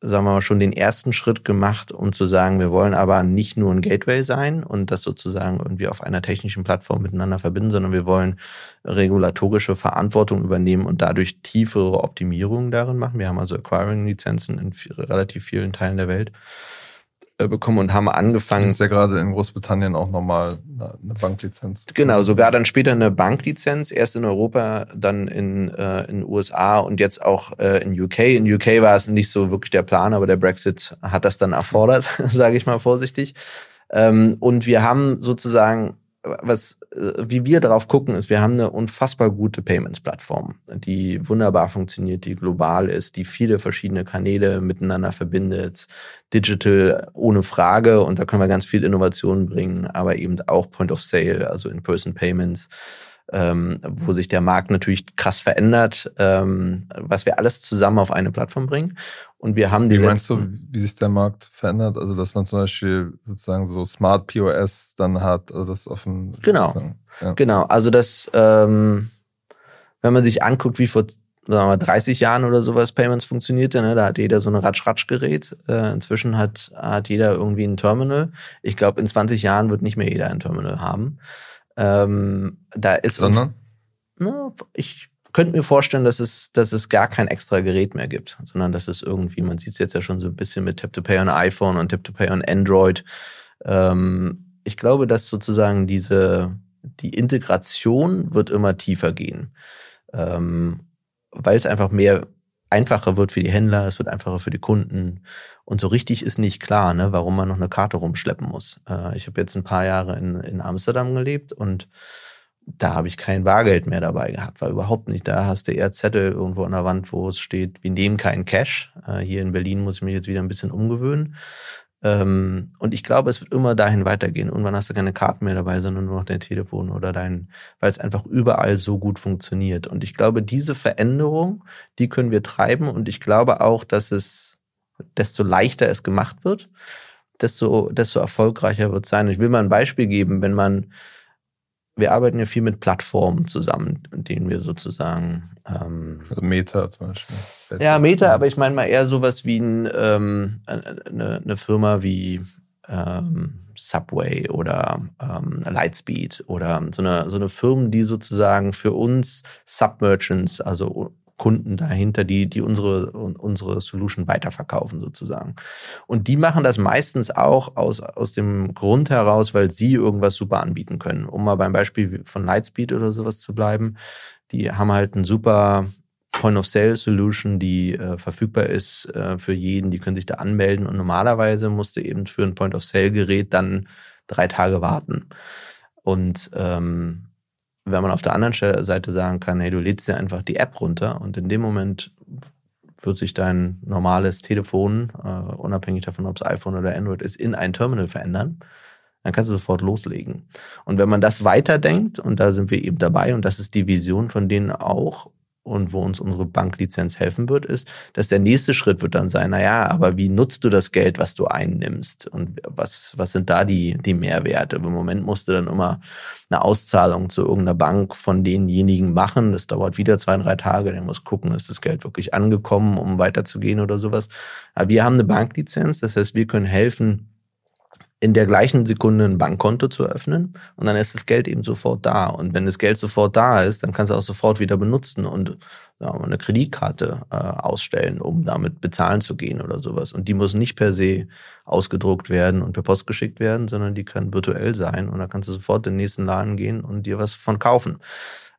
sagen wir mal, schon den ersten Schritt gemacht, um zu sagen, wir wollen aber nicht nur ein Gateway sein und das sozusagen irgendwie auf einer technischen Plattform miteinander verbinden, sondern wir wollen regulatorische Verantwortung übernehmen und dadurch tiefere Optimierungen darin machen. Wir haben also Acquiring-Lizenzen in relativ vielen Teilen der Welt. Äh, bekommen und haben angefangen. Das ist ja gerade in Großbritannien auch nochmal eine Banklizenz. Genau, sogar dann später eine Banklizenz, erst in Europa, dann in äh, in USA und jetzt auch äh, in UK. In UK war es nicht so wirklich der Plan, aber der Brexit hat das dann erfordert, sage ich mal vorsichtig. Ähm, und wir haben sozusagen was, äh, wie wir darauf gucken, ist, wir haben eine unfassbar gute Payments-Plattform, die wunderbar funktioniert, die global ist, die viele verschiedene Kanäle miteinander verbindet, digital ohne Frage und da können wir ganz viel Innovation bringen, aber eben auch Point of Sale, also In-Person Payments ähm, wo sich der Markt natürlich krass verändert, ähm, was wir alles zusammen auf eine Plattform bringen. Und wir haben die Wie meinst du, wie sich der Markt verändert? Also, dass man zum Beispiel sozusagen so Smart POS dann hat, also das offen. Genau. Ja. Genau. Also, das, ähm, wenn man sich anguckt, wie vor sagen wir, 30 Jahren oder sowas Payments funktionierte, ne, da hat jeder so ein Ratsch-Ratsch-Gerät. Äh, inzwischen hat, hat jeder irgendwie ein Terminal. Ich glaube, in 20 Jahren wird nicht mehr jeder ein Terminal haben. Ähm, da ist Sondern? Na, ich könnte mir vorstellen, dass es, dass es gar kein extra Gerät mehr gibt, sondern dass es irgendwie, man sieht es jetzt ja schon so ein bisschen mit Tap to Pay on iPhone und Tap to Pay on Android. Ähm, ich glaube, dass sozusagen diese, die Integration wird immer tiefer gehen, ähm, weil es einfach mehr einfacher wird für die Händler, es wird einfacher für die Kunden. Und so richtig ist nicht klar, ne, warum man noch eine Karte rumschleppen muss. Äh, ich habe jetzt ein paar Jahre in, in Amsterdam gelebt und da habe ich kein Bargeld mehr dabei gehabt, war überhaupt nicht. Da hast du eher Zettel irgendwo an der Wand, wo es steht, wir nehmen keinen Cash. Äh, hier in Berlin muss ich mich jetzt wieder ein bisschen umgewöhnen. Ähm, und ich glaube, es wird immer dahin weitergehen. Irgendwann hast du keine Karten mehr dabei, sondern nur noch dein Telefon oder dein, weil es einfach überall so gut funktioniert. Und ich glaube, diese Veränderung, die können wir treiben. Und ich glaube auch, dass es, desto leichter es gemacht wird, desto, desto erfolgreicher wird es sein. Ich will mal ein Beispiel geben, wenn man wir arbeiten ja viel mit Plattformen zusammen, denen wir sozusagen. Ähm, also Meta zum Beispiel. Ja, Meta, aber ich meine mal eher sowas wie ein, ähm, eine, eine Firma wie ähm, Subway oder ähm, Lightspeed oder so eine, so eine Firmen, die sozusagen für uns Submerchants, also Kunden dahinter, die, die unsere, unsere Solution weiterverkaufen sozusagen. Und die machen das meistens auch aus, aus dem Grund heraus, weil sie irgendwas super anbieten können. Um mal beim Beispiel von Lightspeed oder sowas zu bleiben. Die haben halt ein super Point-of-Sale-Solution, die äh, verfügbar ist äh, für jeden. Die können sich da anmelden und normalerweise musste eben für ein Point-of-Sale-Gerät dann drei Tage warten. Und ähm, wenn man auf der anderen Seite sagen kann, hey, du lädst dir einfach die App runter und in dem Moment wird sich dein normales Telefon, uh, unabhängig davon, ob es iPhone oder Android ist, in ein Terminal verändern, dann kannst du sofort loslegen. Und wenn man das weiterdenkt, und da sind wir eben dabei, und das ist die Vision von denen auch, und wo uns unsere Banklizenz helfen wird, ist, dass der nächste Schritt wird dann sein, naja, aber wie nutzt du das Geld, was du einnimmst? Und was, was sind da die, die Mehrwerte? Im Moment musst du dann immer eine Auszahlung zu irgendeiner Bank von denjenigen machen. Das dauert wieder zwei, drei Tage. Der muss gucken, ist das Geld wirklich angekommen, um weiterzugehen oder sowas. Aber wir haben eine Banklizenz. Das heißt, wir können helfen, in der gleichen Sekunde ein Bankkonto zu öffnen und dann ist das Geld eben sofort da. Und wenn das Geld sofort da ist, dann kannst du auch sofort wieder benutzen und ja, eine Kreditkarte äh, ausstellen, um damit bezahlen zu gehen oder sowas. Und die muss nicht per se ausgedruckt werden und per Post geschickt werden, sondern die kann virtuell sein und da kannst du sofort in den nächsten Laden gehen und dir was von kaufen.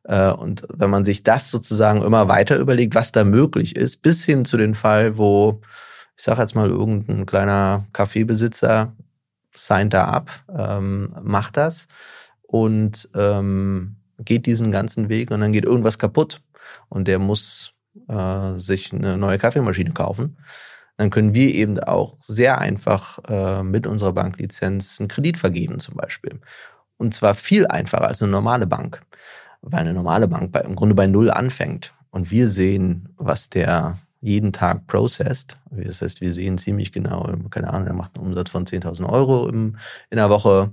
Äh, und wenn man sich das sozusagen immer weiter überlegt, was da möglich ist, bis hin zu den Fall, wo ich sage jetzt mal, irgendein kleiner Kaffeebesitzer signed da ab, ähm, macht das und ähm, geht diesen ganzen Weg und dann geht irgendwas kaputt und der muss äh, sich eine neue Kaffeemaschine kaufen. Dann können wir eben auch sehr einfach äh, mit unserer Banklizenz einen Kredit vergeben zum Beispiel. Und zwar viel einfacher als eine normale Bank, weil eine normale Bank bei, im Grunde bei Null anfängt. Und wir sehen, was der jeden Tag processed. Das heißt, wir sehen ziemlich genau, keine Ahnung, der macht einen Umsatz von 10.000 Euro im, in der Woche.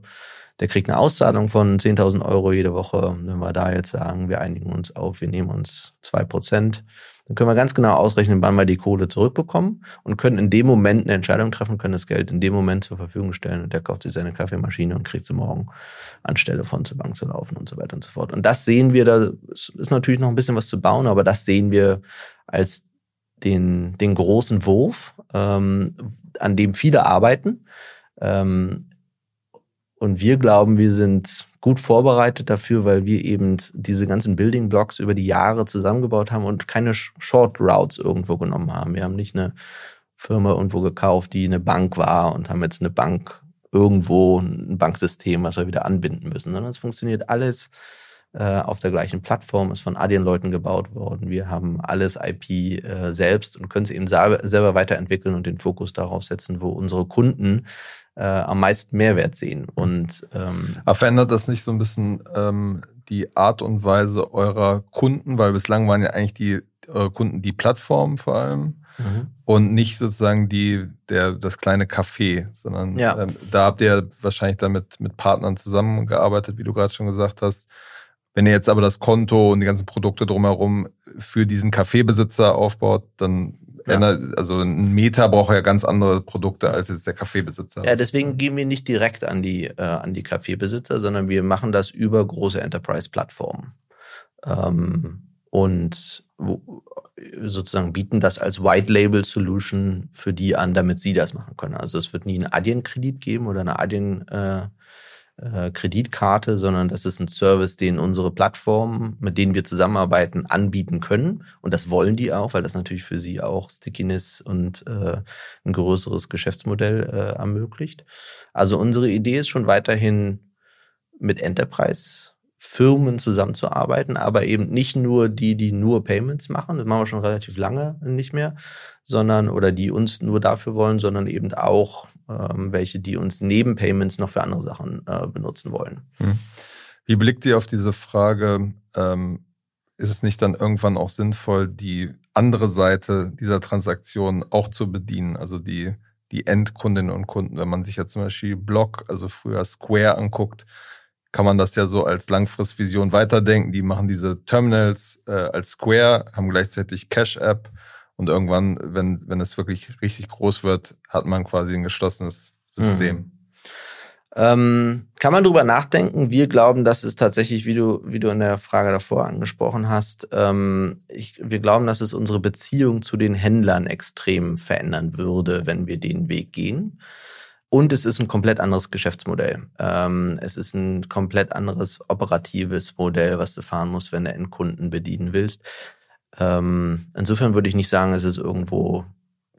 Der kriegt eine Auszahlung von 10.000 Euro jede Woche. Wenn wir da jetzt sagen, wir einigen uns auf, wir nehmen uns zwei Prozent, dann können wir ganz genau ausrechnen, wann wir die Kohle zurückbekommen und können in dem Moment eine Entscheidung treffen, können das Geld in dem Moment zur Verfügung stellen und der kauft sich seine Kaffeemaschine und kriegt sie morgen anstelle von zur Bank zu laufen und so weiter und so fort. Und das sehen wir, da ist natürlich noch ein bisschen was zu bauen, aber das sehen wir als den, den großen Wurf, ähm, an dem viele arbeiten. Ähm, und wir glauben, wir sind gut vorbereitet dafür, weil wir eben diese ganzen Building Blocks über die Jahre zusammengebaut haben und keine Short Routes irgendwo genommen haben. Wir haben nicht eine Firma irgendwo gekauft, die eine Bank war und haben jetzt eine Bank irgendwo, ein Banksystem, was wir wieder anbinden müssen, sondern es funktioniert alles äh, auf der gleichen Plattform, ist von Adyen-Leuten gebaut worden. Wir haben alles IP äh, selbst und können es eben selber, weiterentwickeln und den Fokus darauf setzen, wo unsere Kunden äh, am meisten Mehrwert sehen. Und ähm, Aber verändert das nicht so ein bisschen ähm, die Art und Weise eurer Kunden, weil bislang waren ja eigentlich die eure Kunden die Plattform vor allem mhm. und nicht sozusagen die der das kleine Café, sondern ja. ähm, da habt ihr wahrscheinlich damit mit Partnern zusammengearbeitet, wie du gerade schon gesagt hast. Wenn ihr jetzt aber das Konto und die ganzen Produkte drumherum für diesen Kaffeebesitzer aufbaut, dann ja. also ein Meta braucht ja ganz andere Produkte als jetzt der Kaffeebesitzer. Ja, deswegen gehen wir nicht direkt an die, äh, an die Kaffeebesitzer, sondern wir machen das über große Enterprise-Plattformen. Ähm, und sozusagen bieten das als White Label Solution für die an, damit sie das machen können. Also es wird nie einen Adyen-Kredit geben oder eine Adyen äh, äh, Kreditkarte, sondern das ist ein Service, den unsere Plattformen, mit denen wir zusammenarbeiten, anbieten können. Und das wollen die auch, weil das natürlich für sie auch Stickiness und äh, ein größeres Geschäftsmodell äh, ermöglicht. Also unsere Idee ist schon weiterhin mit Enterprise Firmen zusammenzuarbeiten, aber eben nicht nur die, die nur Payments machen, das machen wir schon relativ lange nicht mehr, sondern oder die uns nur dafür wollen, sondern eben auch ähm, welche, die uns neben Payments noch für andere Sachen äh, benutzen wollen. Hm. Wie blickt ihr auf diese Frage? Ähm, ist es nicht dann irgendwann auch sinnvoll, die andere Seite dieser Transaktion auch zu bedienen, also die, die Endkundinnen und Kunden? Wenn man sich ja zum Beispiel Block, also früher Square anguckt, kann man das ja so als Langfristvision weiterdenken. Die machen diese Terminals äh, als Square, haben gleichzeitig Cash-App und irgendwann, wenn, wenn es wirklich richtig groß wird, hat man quasi ein geschlossenes System. Mhm. Ähm, kann man drüber nachdenken? Wir glauben, dass es tatsächlich, wie du, wie du in der Frage davor angesprochen hast, ähm, ich, wir glauben, dass es unsere Beziehung zu den Händlern extrem verändern würde, wenn wir den Weg gehen. Und es ist ein komplett anderes Geschäftsmodell. Ähm, es ist ein komplett anderes operatives Modell, was du fahren musst, wenn du Endkunden bedienen willst. Ähm, insofern würde ich nicht sagen, es ist irgendwo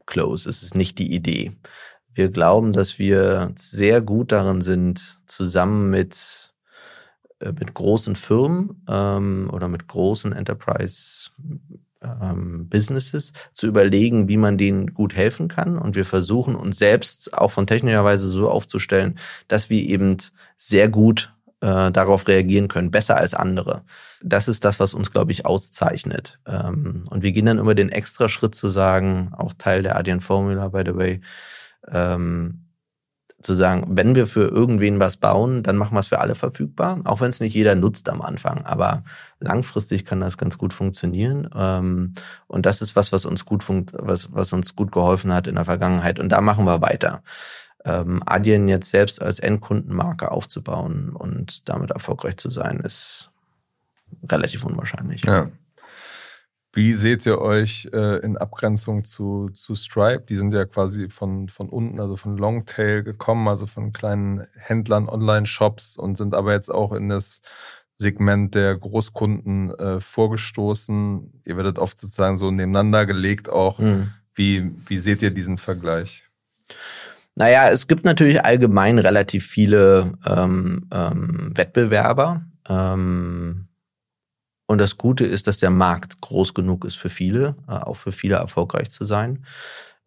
close. Es ist nicht die Idee. Wir glauben, dass wir sehr gut darin sind, zusammen mit, äh, mit großen Firmen ähm, oder mit großen Enterprise ähm, Businesses zu überlegen, wie man denen gut helfen kann. Und wir versuchen uns selbst auch von technischer Weise so aufzustellen, dass wir eben sehr gut äh, darauf reagieren können, besser als andere. Das ist das, was uns, glaube ich, auszeichnet. Ähm, und wir gehen dann immer den extra Schritt zu sagen, auch Teil der Adyen Formula, by the way, ähm, zu sagen, wenn wir für irgendwen was bauen, dann machen wir es für alle verfügbar, auch wenn es nicht jeder nutzt am Anfang. Aber langfristig kann das ganz gut funktionieren. Ähm, und das ist was, was uns gut was, was uns gut geholfen hat in der Vergangenheit. Und da machen wir weiter. Ähm, Adyen jetzt selbst als Endkundenmarke aufzubauen und damit erfolgreich zu sein, ist relativ unwahrscheinlich. Ja. Wie seht ihr euch äh, in Abgrenzung zu, zu Stripe? Die sind ja quasi von, von unten, also von Longtail gekommen, also von kleinen Händlern, Online-Shops und sind aber jetzt auch in das Segment der Großkunden äh, vorgestoßen. Ihr werdet oft sozusagen so nebeneinander gelegt auch. Mhm. Wie, wie seht ihr diesen Vergleich? Naja, es gibt natürlich allgemein relativ viele ähm, ähm, Wettbewerber. Ähm, und das Gute ist, dass der Markt groß genug ist für viele, äh, auch für viele erfolgreich zu sein.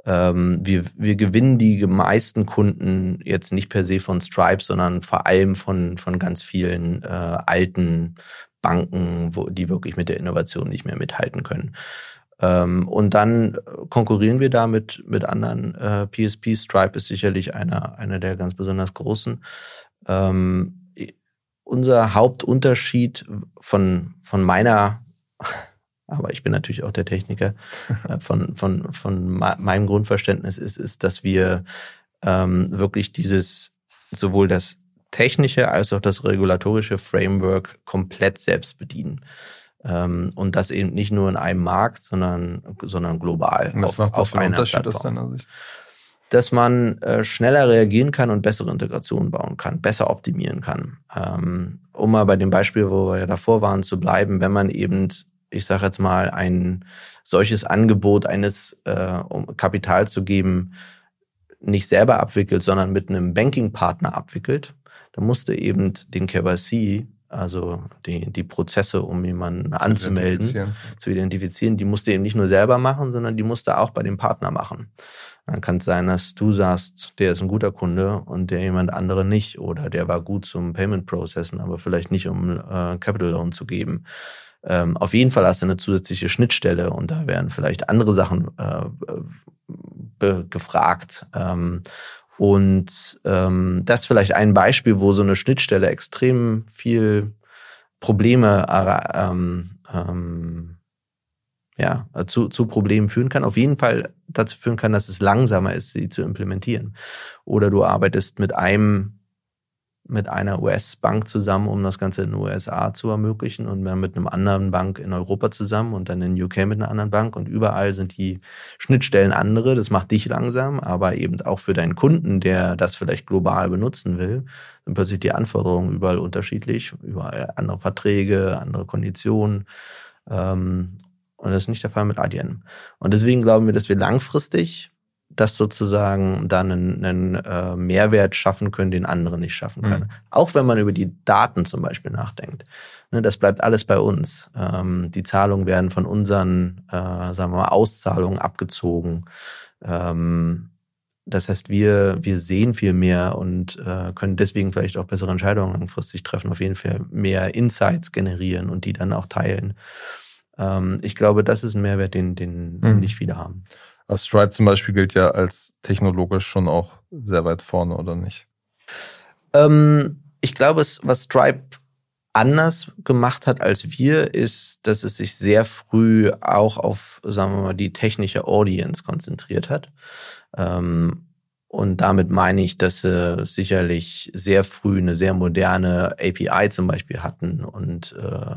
Ähm, wir, wir gewinnen die meisten Kunden jetzt nicht per se von Stripe, sondern vor allem von, von ganz vielen äh, alten Banken, wo, die wirklich mit der Innovation nicht mehr mithalten können. Ähm, und dann konkurrieren wir da mit, mit anderen äh, PSPs. Stripe ist sicherlich einer, einer der ganz besonders großen. Ähm, unser Hauptunterschied von, von meiner aber ich bin natürlich auch der Techniker. Äh, von, von, von meinem Grundverständnis ist, ist, dass wir ähm, wirklich dieses, sowohl das technische als auch das regulatorische Framework komplett selbst bedienen. Ähm, und das eben nicht nur in einem Markt, sondern, sondern global. Und was auf, macht das für einen Unterschied aus deiner Sicht? Dass man äh, schneller reagieren kann und bessere Integrationen bauen kann, besser optimieren kann. Ähm, um mal bei dem Beispiel, wo wir ja davor waren, zu bleiben, wenn man eben, ich sage jetzt mal, ein solches Angebot eines äh, um Kapital zu geben, nicht selber abwickelt, sondern mit einem Banking-Partner abwickelt, dann musste eben den KYC also die, die Prozesse, um jemanden zu anzumelden, identifizieren. zu identifizieren, die musste eben nicht nur selber machen, sondern die musste auch bei dem Partner machen. Dann kann es sein, dass du sagst, der ist ein guter Kunde und der jemand andere nicht oder der war gut zum Payment Processen, aber vielleicht nicht, um äh, Capital Loan zu geben. Ähm, auf jeden Fall hast du eine zusätzliche Schnittstelle und da werden vielleicht andere Sachen äh, gefragt. Ähm, und ähm, das ist vielleicht ein Beispiel, wo so eine Schnittstelle extrem viel Probleme äh, ähm, ähm, ja, zu, zu Problemen führen kann. Auf jeden Fall dazu führen kann, dass es langsamer ist, sie zu implementieren. Oder du arbeitest mit einem mit einer US-Bank zusammen, um das Ganze in den USA zu ermöglichen und dann mit einem anderen Bank in Europa zusammen und dann in UK mit einer anderen Bank und überall sind die Schnittstellen andere. Das macht dich langsam, aber eben auch für deinen Kunden, der das vielleicht global benutzen will, sind plötzlich die Anforderungen überall unterschiedlich, überall andere Verträge, andere Konditionen. Ähm, und das ist nicht der Fall mit Adyen. Und deswegen glauben wir, dass wir langfristig das sozusagen dann einen, einen äh, Mehrwert schaffen können, den andere nicht schaffen können. Mhm. Auch wenn man über die Daten zum Beispiel nachdenkt. Ne, das bleibt alles bei uns. Ähm, die Zahlungen werden von unseren, äh, sagen wir mal, Auszahlungen abgezogen. Ähm, das heißt, wir, wir sehen viel mehr und äh, können deswegen vielleicht auch bessere Entscheidungen langfristig treffen, auf jeden Fall mehr Insights generieren und die dann auch teilen. Ähm, ich glaube, das ist ein Mehrwert, den, den mhm. nicht viele haben. Stripe zum Beispiel gilt ja als technologisch schon auch sehr weit vorne, oder nicht? Ähm, ich glaube, was Stripe anders gemacht hat als wir, ist, dass es sich sehr früh auch auf, sagen wir mal, die technische Audience konzentriert hat. Ähm, und damit meine ich, dass sie sicherlich sehr früh eine sehr moderne API zum Beispiel hatten und äh,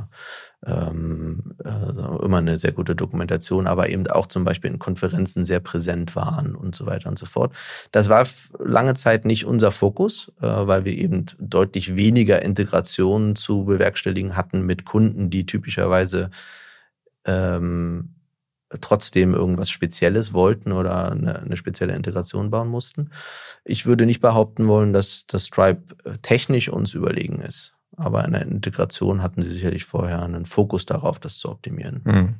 ähm, äh, immer eine sehr gute Dokumentation, aber eben auch zum Beispiel in Konferenzen sehr präsent waren und so weiter und so fort. Das war lange Zeit nicht unser Fokus, äh, weil wir eben deutlich weniger Integrationen zu bewerkstelligen hatten mit Kunden, die typischerweise ähm, trotzdem irgendwas Spezielles wollten oder eine, eine, spezielle Integration bauen mussten. Ich würde nicht behaupten wollen, dass das Stripe äh, technisch uns überlegen ist. Aber in der Integration hatten sie sicherlich vorher einen Fokus darauf, das zu optimieren. Mhm.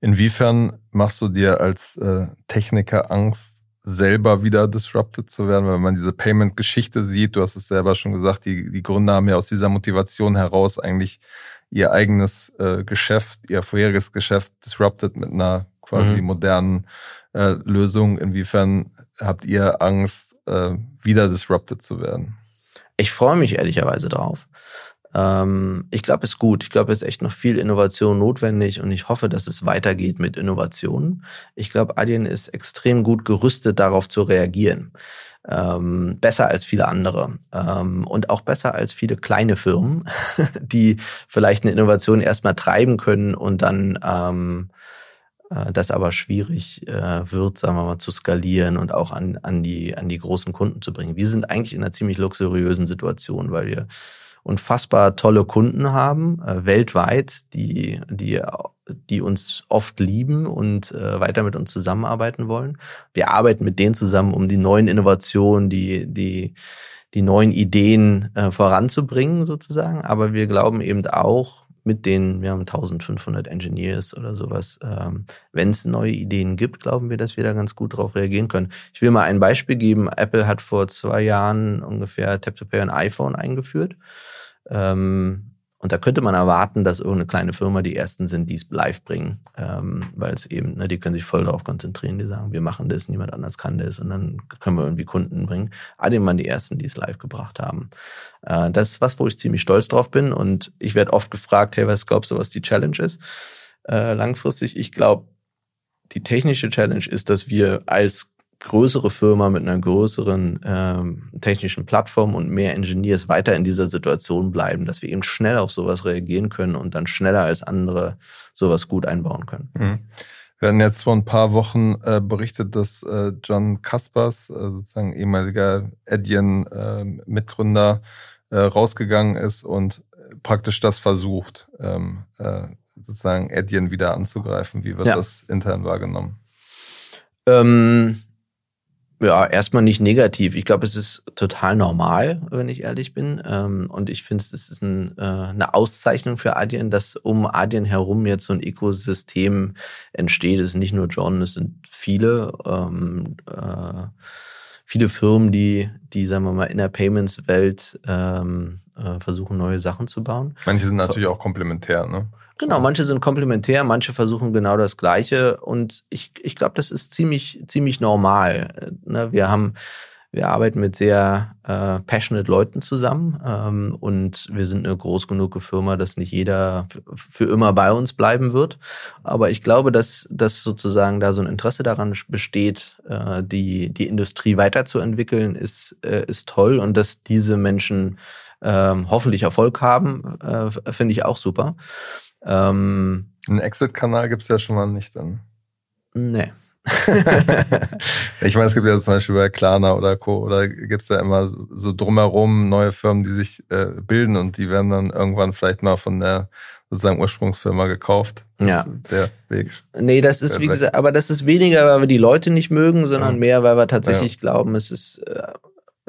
Inwiefern machst du dir als äh, Techniker Angst, selber wieder disrupted zu werden, wenn man diese Payment-Geschichte sieht? Du hast es selber schon gesagt, die, die Gründer haben ja aus dieser Motivation heraus eigentlich ihr eigenes äh, Geschäft, ihr vorheriges Geschäft disrupted mit einer quasi mhm. modernen äh, Lösung. Inwiefern habt ihr Angst, wieder disrupted zu werden? Ich freue mich ehrlicherweise drauf. Ähm, ich glaube, es ist gut. Ich glaube, es ist echt noch viel Innovation notwendig und ich hoffe, dass es weitergeht mit Innovationen. Ich glaube, Adyen ist extrem gut gerüstet, darauf zu reagieren. Ähm, besser als viele andere ähm, und auch besser als viele kleine Firmen, die vielleicht eine Innovation erstmal treiben können und dann ähm, äh, das aber schwierig äh, wird, sagen wir mal, zu skalieren und auch an, an, die, an die großen Kunden zu bringen. Wir sind eigentlich in einer ziemlich luxuriösen Situation, weil wir unfassbar tolle Kunden haben, äh, weltweit, die, die, die uns oft lieben und äh, weiter mit uns zusammenarbeiten wollen. Wir arbeiten mit denen zusammen, um die neuen Innovationen, die, die, die neuen Ideen äh, voranzubringen, sozusagen. Aber wir glauben eben auch, mit denen, wir haben 1500 Engineers oder sowas. Ähm, Wenn es neue Ideen gibt, glauben wir, dass wir da ganz gut drauf reagieren können. Ich will mal ein Beispiel geben. Apple hat vor zwei Jahren ungefähr Tap-to-Pay on iPhone eingeführt. Ähm, und da könnte man erwarten, dass irgendeine kleine Firma die ersten sind, die es live bringen, ähm, weil es eben, ne, die können sich voll darauf konzentrieren, die sagen, wir machen das, niemand anders kann das und dann können wir irgendwie Kunden bringen. Adem waren die ersten, die es live gebracht haben. Äh, das ist was, wo ich ziemlich stolz drauf bin und ich werde oft gefragt, hey, was glaubst du, was die Challenge ist? äh, langfristig. Ich glaube, die technische Challenge ist, dass wir als größere Firma mit einer größeren ähm, technischen Plattform und mehr Engineers weiter in dieser Situation bleiben, dass wir eben schnell auf sowas reagieren können und dann schneller als andere sowas gut einbauen können. Mhm. Wir hatten jetzt vor ein paar Wochen äh, berichtet, dass äh, John Kaspers, äh, sozusagen ehemaliger Adyen-Mitgründer, äh, äh, rausgegangen ist und praktisch das versucht, ähm, äh, sozusagen Adyen wieder anzugreifen. Wie wird ja. das intern wahrgenommen? Ähm, ja, erstmal nicht negativ. Ich glaube, es ist total normal, wenn ich ehrlich bin. Ähm, und ich finde, es ist ein, äh, eine Auszeichnung für Adyen, dass um Adyen herum jetzt so ein Ökosystem entsteht. Es ist nicht nur John, es sind viele, ähm, äh, viele Firmen, die, die, sagen wir mal, in der Payments-Welt ähm, äh, versuchen, neue Sachen zu bauen. Manche sind natürlich auch komplementär, ne? Genau, manche sind komplementär, manche versuchen genau das Gleiche und ich, ich glaube, das ist ziemlich, ziemlich normal. Ne? Wir haben, wir arbeiten mit sehr äh, passionate Leuten zusammen ähm, und wir sind eine groß genug Firma, dass nicht jeder für immer bei uns bleiben wird. Aber ich glaube, dass, dass sozusagen da so ein Interesse daran besteht, äh, die, die Industrie weiterzuentwickeln, ist, äh, ist toll und dass diese Menschen ähm, hoffentlich Erfolg haben, äh, finde ich auch super. Ähm, Einen Exit-Kanal gibt es ja schon mal nicht dann. Nee. ich meine, es gibt ja zum Beispiel bei Klarna oder Co. oder gibt es ja immer so drumherum neue Firmen, die sich äh, bilden und die werden dann irgendwann vielleicht mal von der sozusagen Ursprungsfirma gekauft. Das ja. der Weg. Nee, das ist, wie gesagt, aber das ist weniger, weil wir die Leute nicht mögen, sondern ja. mehr, weil wir tatsächlich ja. glauben, es ist äh,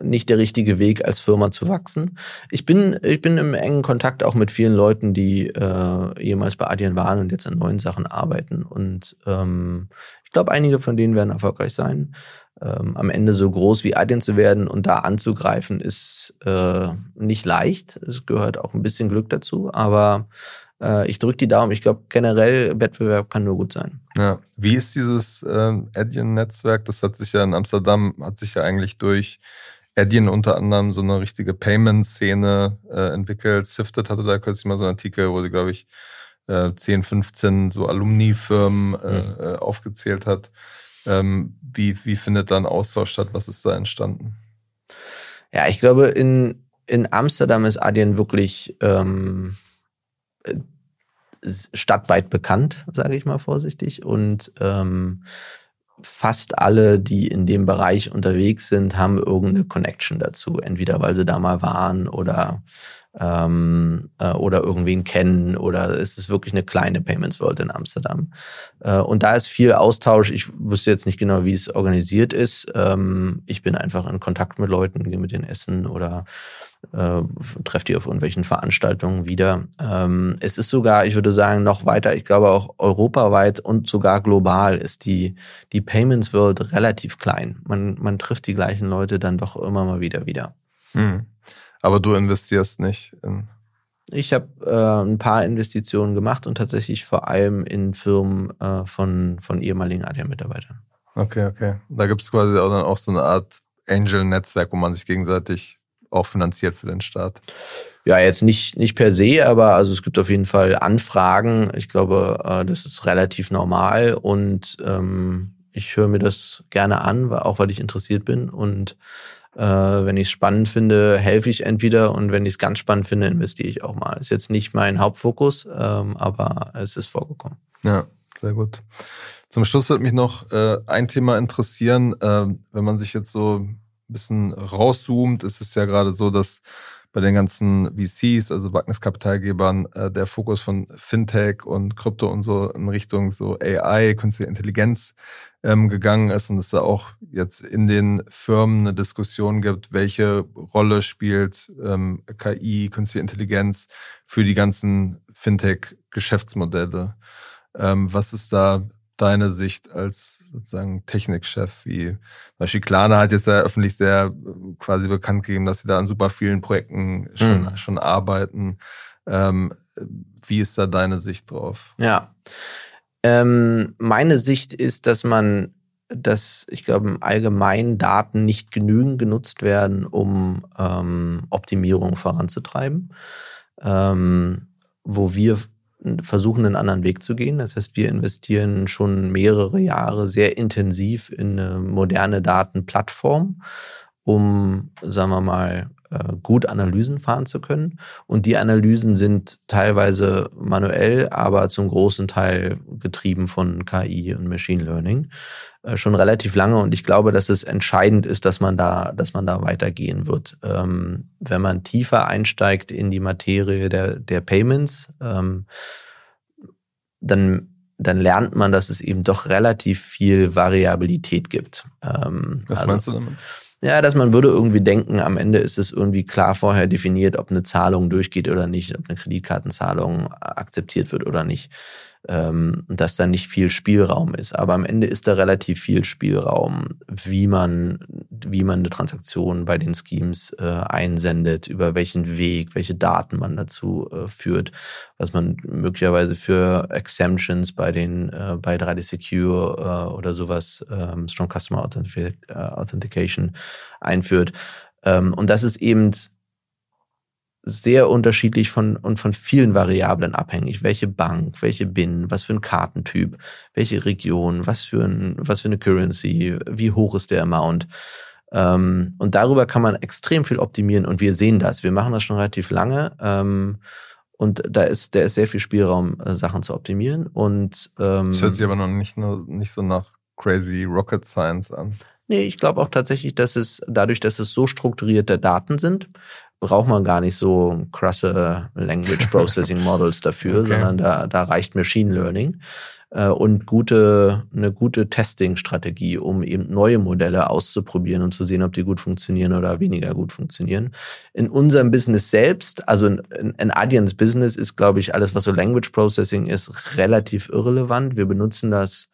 nicht der richtige Weg, als Firma zu wachsen. Ich bin, ich bin im engen Kontakt auch mit vielen Leuten, die äh, jemals bei Adyen waren und jetzt an neuen Sachen arbeiten. Und ähm, ich glaube, einige von denen werden erfolgreich sein. Ähm, am Ende so groß wie Adyen zu werden und da anzugreifen, ist äh, nicht leicht. Es gehört auch ein bisschen Glück dazu, aber äh, ich drücke die Daumen. Ich glaube, generell Wettbewerb kann nur gut sein. Ja. Wie ist dieses äh, Adyen-Netzwerk? Das hat sich ja in Amsterdam, hat sich ja eigentlich durch Adyen unter anderem so eine richtige Payment-Szene äh, entwickelt. Sifted hatte da kürzlich mal so einen Artikel, wo sie, glaube ich, äh, 10, 15 so Alumni-Firmen äh, mhm. Äh, aufgezählt hat. Ähm, wie, wie findet da ein Austausch statt? Was ist da entstanden? Ja, ich glaube, in, in Amsterdam ist Adyen wirklich ähm, äh, stadtweit bekannt, sage ich mal vorsichtig. Und ähm, fast alle, die in dem Bereich unterwegs sind, haben irgendeine Connection dazu. Entweder weil sie da mal waren oder ähm, äh, oder irgendwen kennen oder es ist wirklich eine kleine Payments World in Amsterdam. Äh, und da ist viel Austausch. Ich wüsste jetzt nicht genau, wie es organisiert ist. Ähm, ich bin einfach in Kontakt mit Leuten, gehe mit denen essen oder äh, trefft ihr auf irgendwelchen Veranstaltungen wieder. Ähm, es ist sogar, ich würde sagen, noch weiter, ich glaube auch europaweit und sogar global ist die, die Payments World relativ klein. Man, man trifft die gleichen Leute dann doch immer mal wieder wieder. Hm. Aber du investierst nicht in. Ich habe äh, ein paar Investitionen gemacht und tatsächlich vor allem in Firmen äh, von, von ehemaligen ADM-Mitarbeitern. Okay, okay. Da gibt es quasi auch dann auch so eine Art Angel-Netzwerk, wo man sich gegenseitig auch finanziert für den Staat? Ja, jetzt nicht, nicht per se, aber also es gibt auf jeden Fall Anfragen. Ich glaube, äh, das ist relativ normal und ähm, ich höre mir das gerne an, auch weil ich interessiert bin. Und äh, wenn ich es spannend finde, helfe ich entweder und wenn ich es ganz spannend finde, investiere ich auch mal. Ist jetzt nicht mein Hauptfokus, ähm, aber es ist vorgekommen. Ja, sehr gut. Zum Schluss wird mich noch äh, ein Thema interessieren, äh, wenn man sich jetzt so bisschen rauszoomt, ist es ja gerade so, dass bei den ganzen VCs, also Wagniskapitalgebern, äh, der Fokus von Fintech und Krypto und so in Richtung so AI, künstliche Intelligenz ähm, gegangen ist und es da auch jetzt in den Firmen eine Diskussion gibt, welche Rolle spielt ähm, KI, künstliche Intelligenz für die ganzen Fintech-Geschäftsmodelle. Ähm, was ist da deine Sicht als sozusagen Technikchef? Wie zum Beispiel Klarna hat jetzt ja öffentlich sehr äh, quasi bekannt gegeben, dass sie da an super vielen Projekten schon, mhm. schon arbeiten. Ähm, wie ist da deine Sicht drauf? Ja. Ähm, meine Sicht ist, dass man, dass ich glaube, im Allgemeinen Daten nicht genügend genutzt werden, um ähm, Optimierung voranzutreiben. Ähm, wo wir versuchen, einen anderen Weg zu gehen. Das heißt, wir investieren schon mehrere Jahre sehr intensiv in eine moderne Datenplattform, um, sagen wir mal, gut Analysen fahren zu können. Und die Analysen sind teilweise manuell, aber zum großen Teil getrieben von KI und Machine Learning äh, schon relativ lange. Und ich glaube, dass es entscheidend ist, dass man da, dass man da weitergehen wird. Ähm, wenn man tiefer einsteigt in die Materie der, der Payments, ähm, dann dann lernt man, dass es eben doch relativ viel Variabilität gibt. Ähm, Was also, meinst du damit? Ja, dass man würde irgendwie denken, am Ende ist es irgendwie klar vorher definiert, ob eine Zahlung durchgeht oder nicht, ob eine Kreditkartenzahlung akzeptiert wird oder nicht ähm, dass da nicht viel Spielraum ist. Aber am Ende ist da relativ viel Spielraum, wie man, wie man eine Transaktion bei den Schemes äh, einsendet, über welchen Weg, welche Daten man dazu äh, führt, was man möglicherweise für Exemptions bei den äh, bei 3D Secure äh, oder sowas ähm, Strong Customer äh, Authentication einführt. Ähm, und das ist eben sehr unterschiedlich von und von vielen Variablen abhängig. Welche Bank, welche BIN, was für ein Kartentyp, welche Region, was für ein, was für eine Currency, wie hoch ist der Amount. Ähm, und darüber kann man extrem viel optimieren und wir sehen das. Wir machen das schon relativ lange. Ähm, und da ist, da ist sehr viel Spielraum, äh, Sachen zu optimieren. Und ähm, das hört sich aber noch nicht, nur, nicht so nach crazy Rocket Science an. Nee, ich glaube auch tatsächlich, dass es dadurch, dass es so strukturierte Daten sind, braucht man gar nicht so krasse Language Processing Models dafür, okay. sondern da, da reicht Machine Learning äh, und gute, eine gute Testing-Strategie, um eben neue Modelle auszuprobieren und zu sehen, ob die gut funktionieren oder weniger gut funktionieren. In unserem Business selbst, also in, in Adiens Business ist, glaube ich, alles, was so Language Processing ist, relativ irrelevant. Wir benutzen das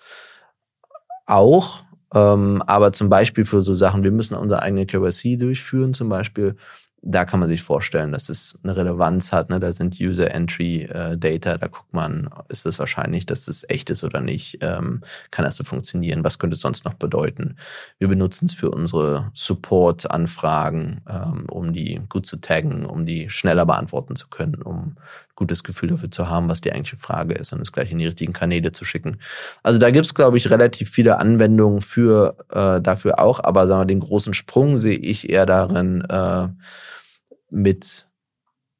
auch, ähm, aber zum Beispiel für so Sachen, wir müssen unsere eigene KYC durchführen, zum Beispiel da kann man sich vorstellen, dass es eine Relevanz hat. Ne? Da sind User Entry äh, Data, da guckt man, ist es wahrscheinlich, dass das echt ist oder nicht? Ähm, kann das so funktionieren? Was könnte es sonst noch bedeuten? Wir benutzen es für unsere Support-Anfragen, ähm, um die gut zu taggen, um die schneller beantworten zu können, um gutes Gefühl dafür zu haben, was die eigentliche Frage ist und es gleich in die richtigen Kanäle zu schicken. Also da gibt es, glaube ich, relativ viele Anwendungen für äh, dafür auch, aber sagen wir, den großen Sprung sehe ich eher darin, äh, mit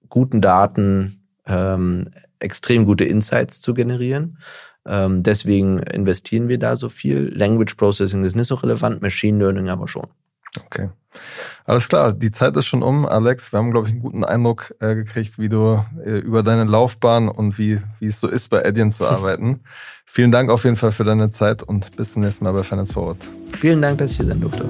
guten Daten ähm, extrem gute Insights zu generieren. Ähm, deswegen investieren wir da so viel. Language Processing ist nicht so relevant, Machine Learning aber schon. Okay. Alles klar, die Zeit ist schon um, Alex. Wir haben, glaube ich, einen guten Eindruck äh, gekriegt, wie du äh, über deine Laufbahn und wie, wie es so ist, bei Adyen zu arbeiten. Vielen Dank auf jeden Fall für deine Zeit und bis zum nächsten Mal bei Finance Forward. Vielen Dank, dass ich hier sein durfte.